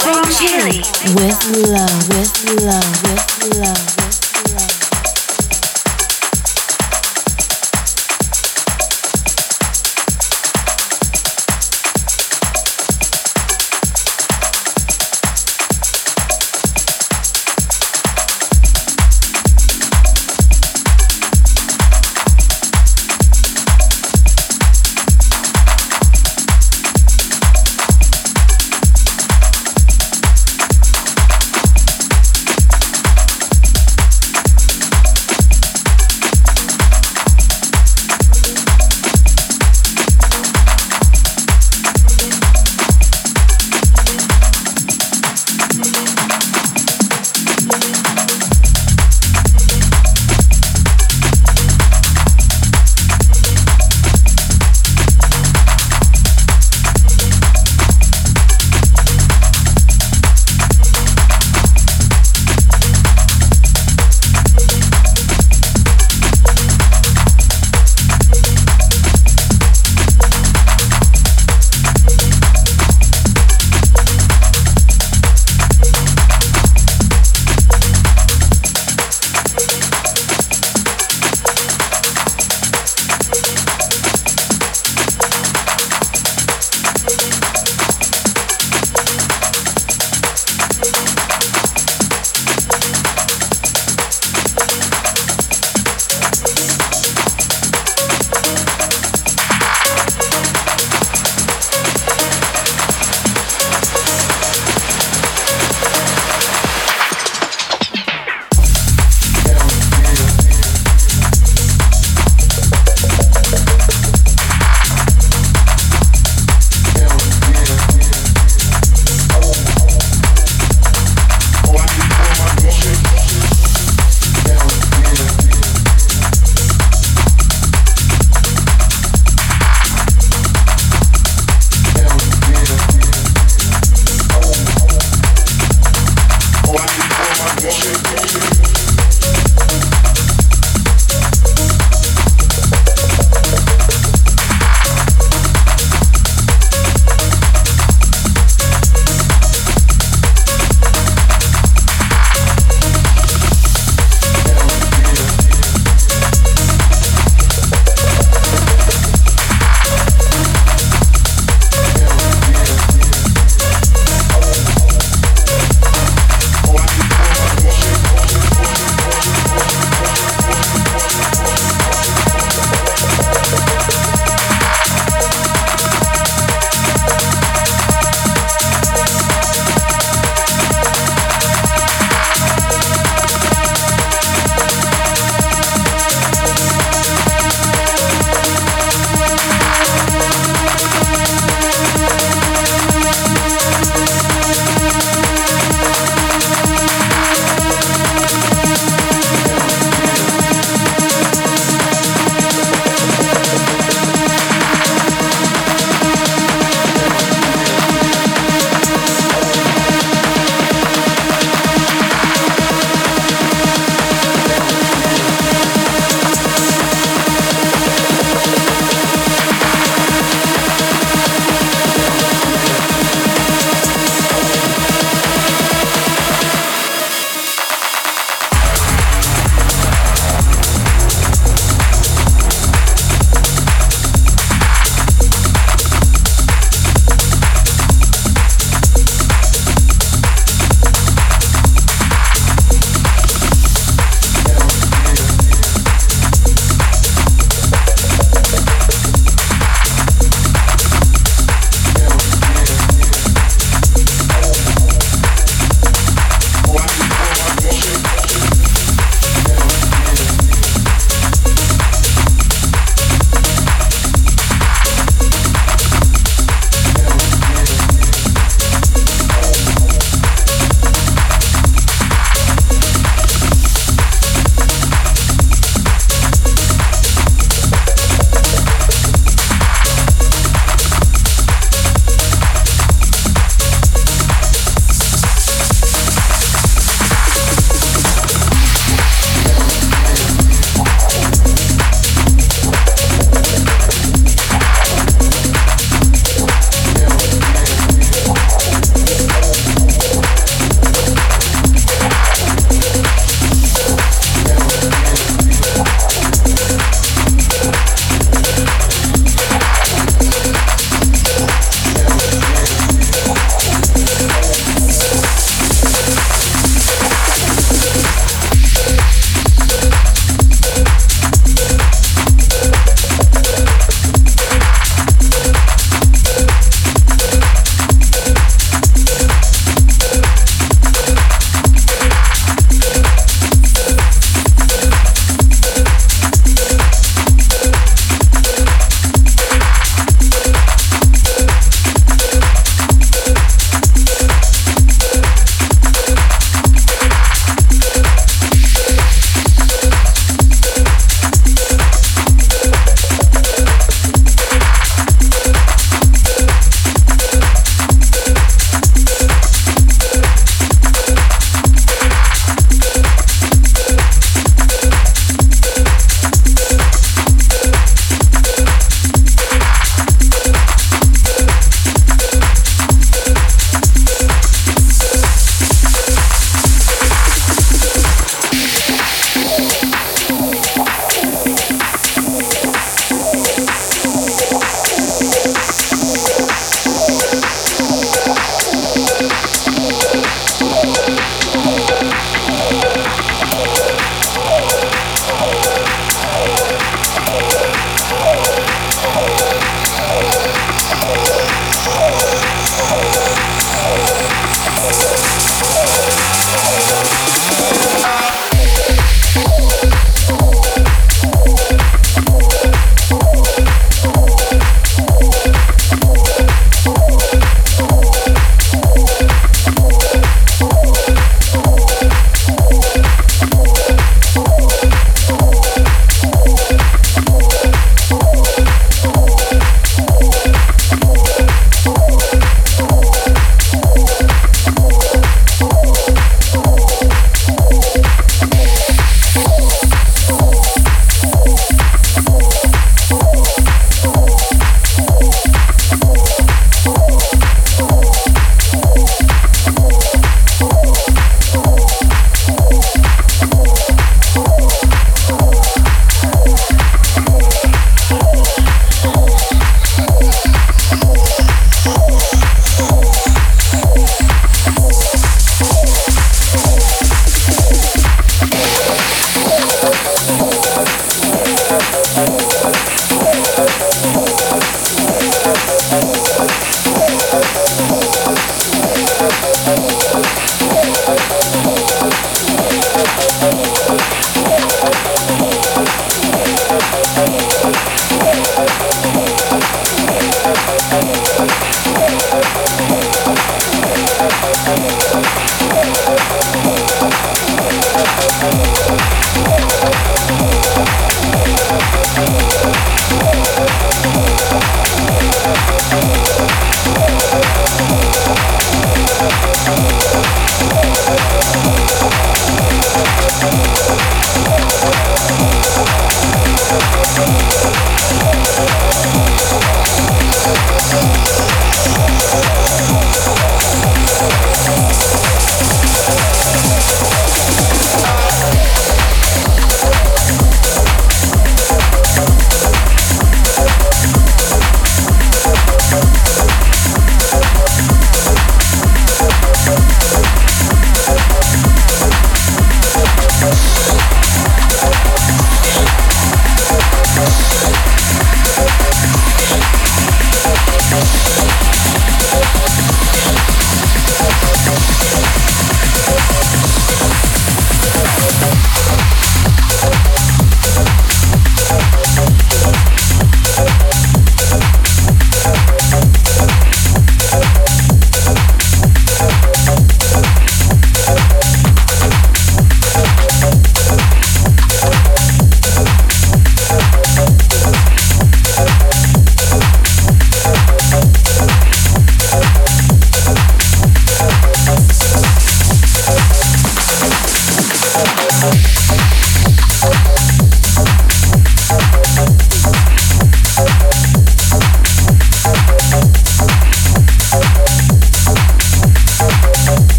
Chili. With love, with love, with love,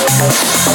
Thank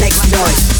Make noise.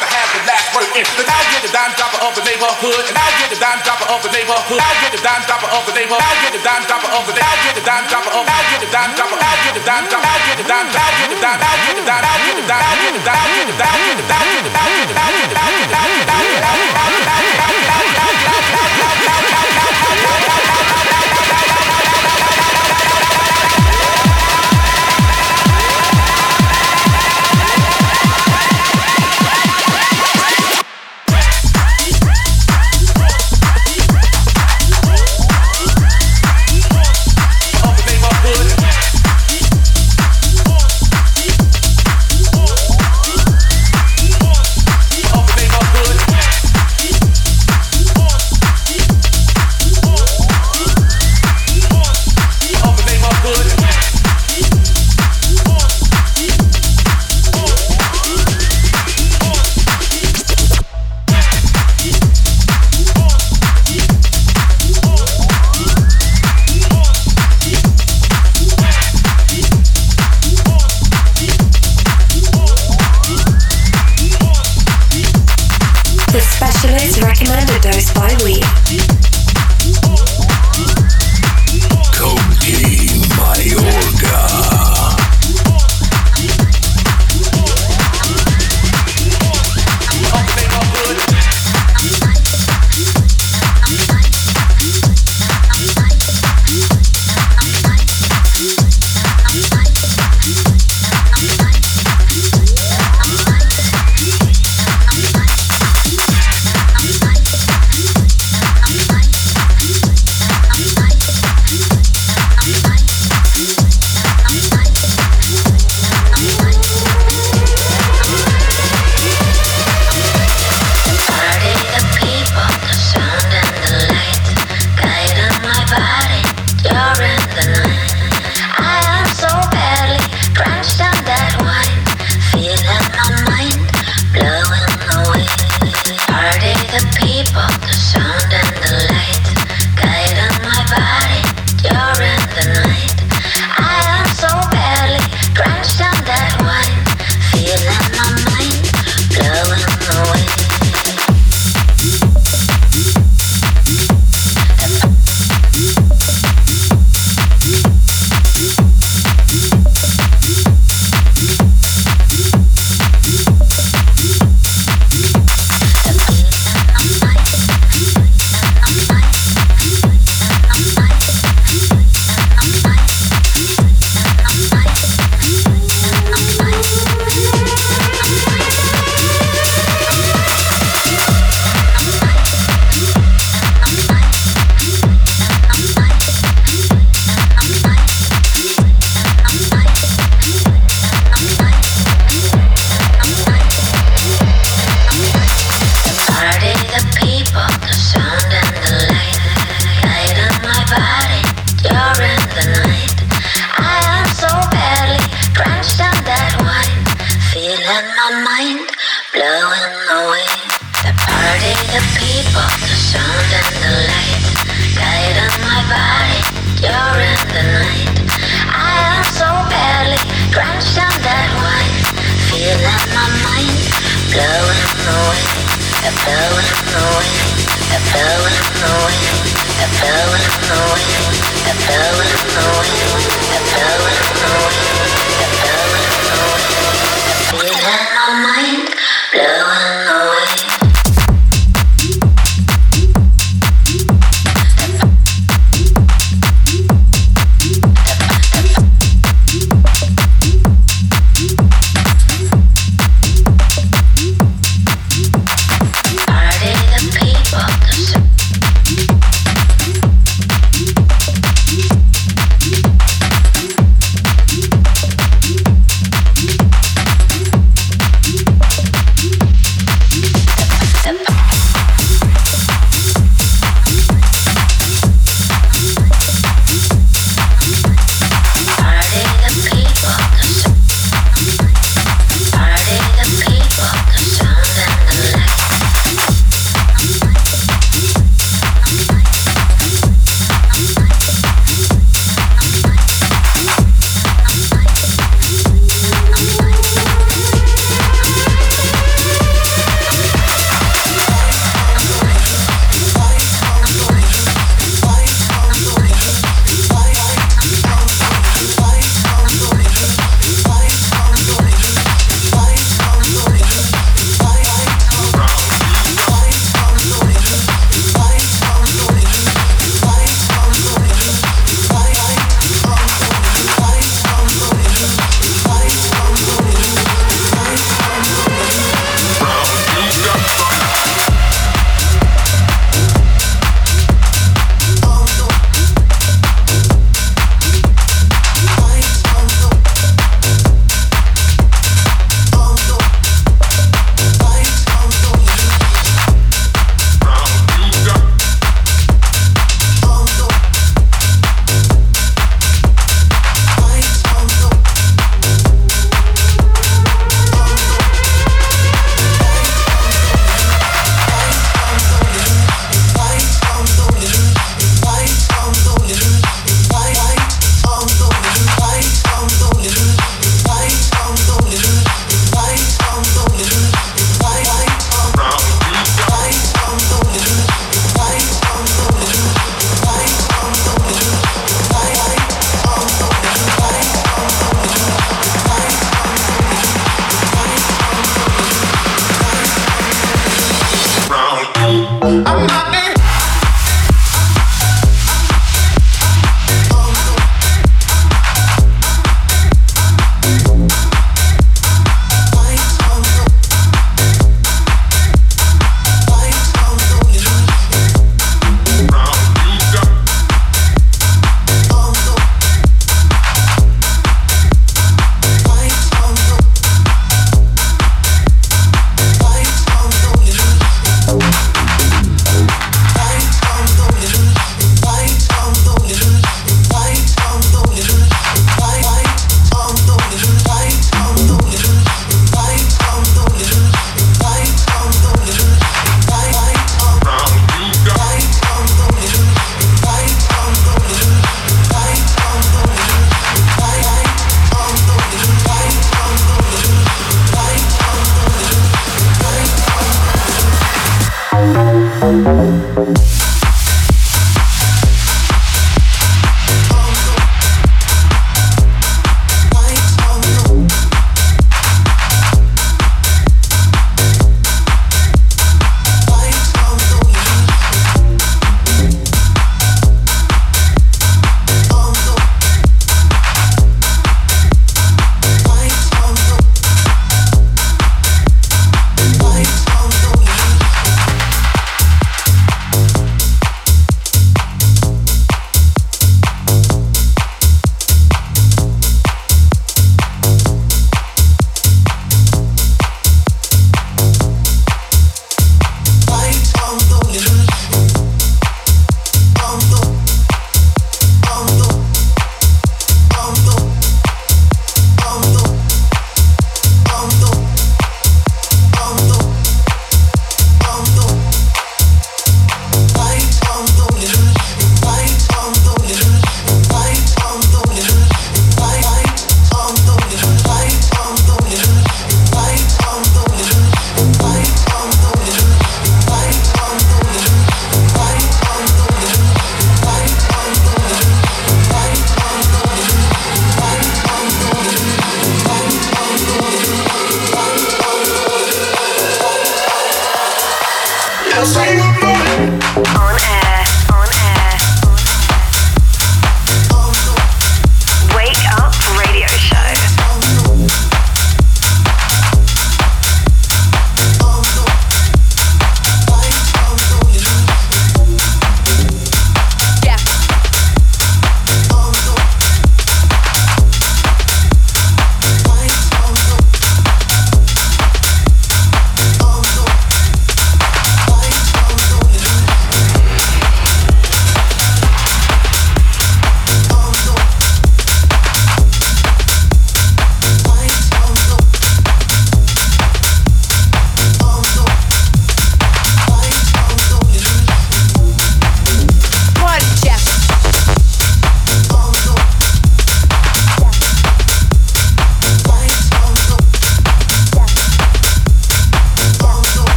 to have the last word in. I'll get the dime dropper of the neighborhood, and I'll get the dime dropper of the neighborhood. I'll get the dime dropper of the neighborhood. I'll get the dime dropper of the neighborhood. I'll get the dime dropper of. I'll get the dime dropper. I'll get the dime dropper. I'll get the dime. Dime. I'll get the dime. I'll get the dime. I'll get the dime. I'll get the dime. I'll get the dime. I'll get the dime. I'll get the dime. I'll get the dime.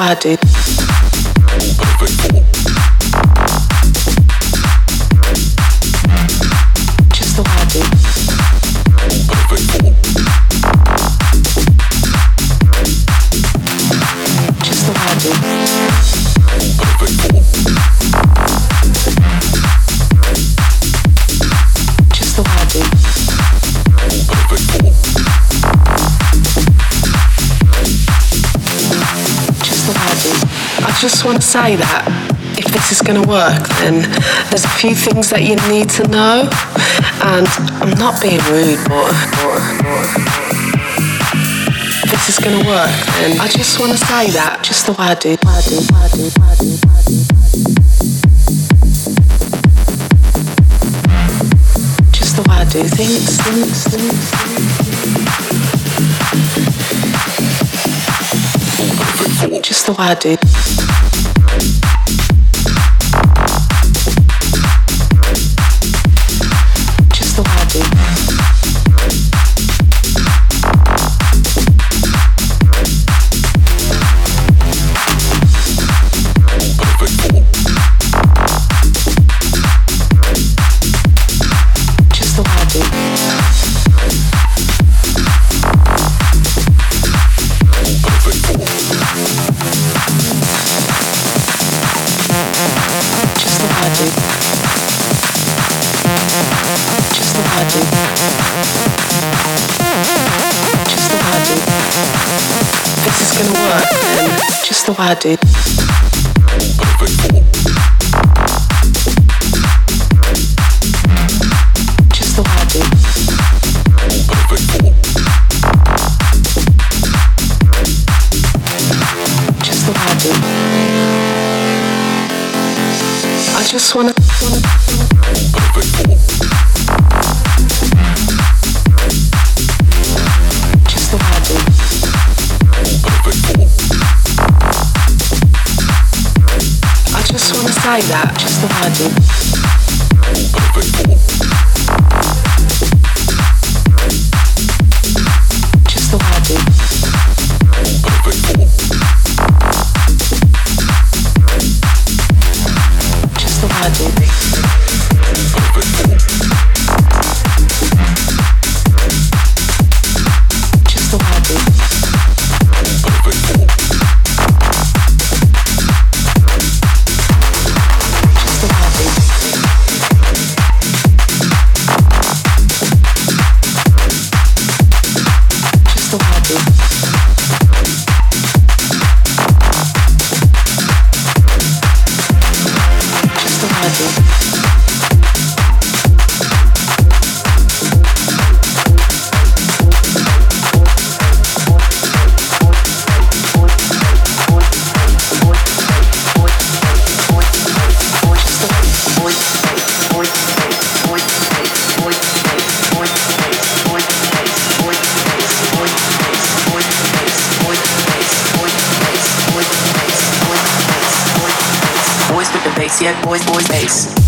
I did. say that if this is going to work, then there's a few things that you need to know. And I'm not being rude, but. If this is gonna work, then I just wanna say that just the way I do. I do, I do, I do, I do. Just the way I do things, things, things, things. Just the way I do. what I do. out. yet boys boys bass.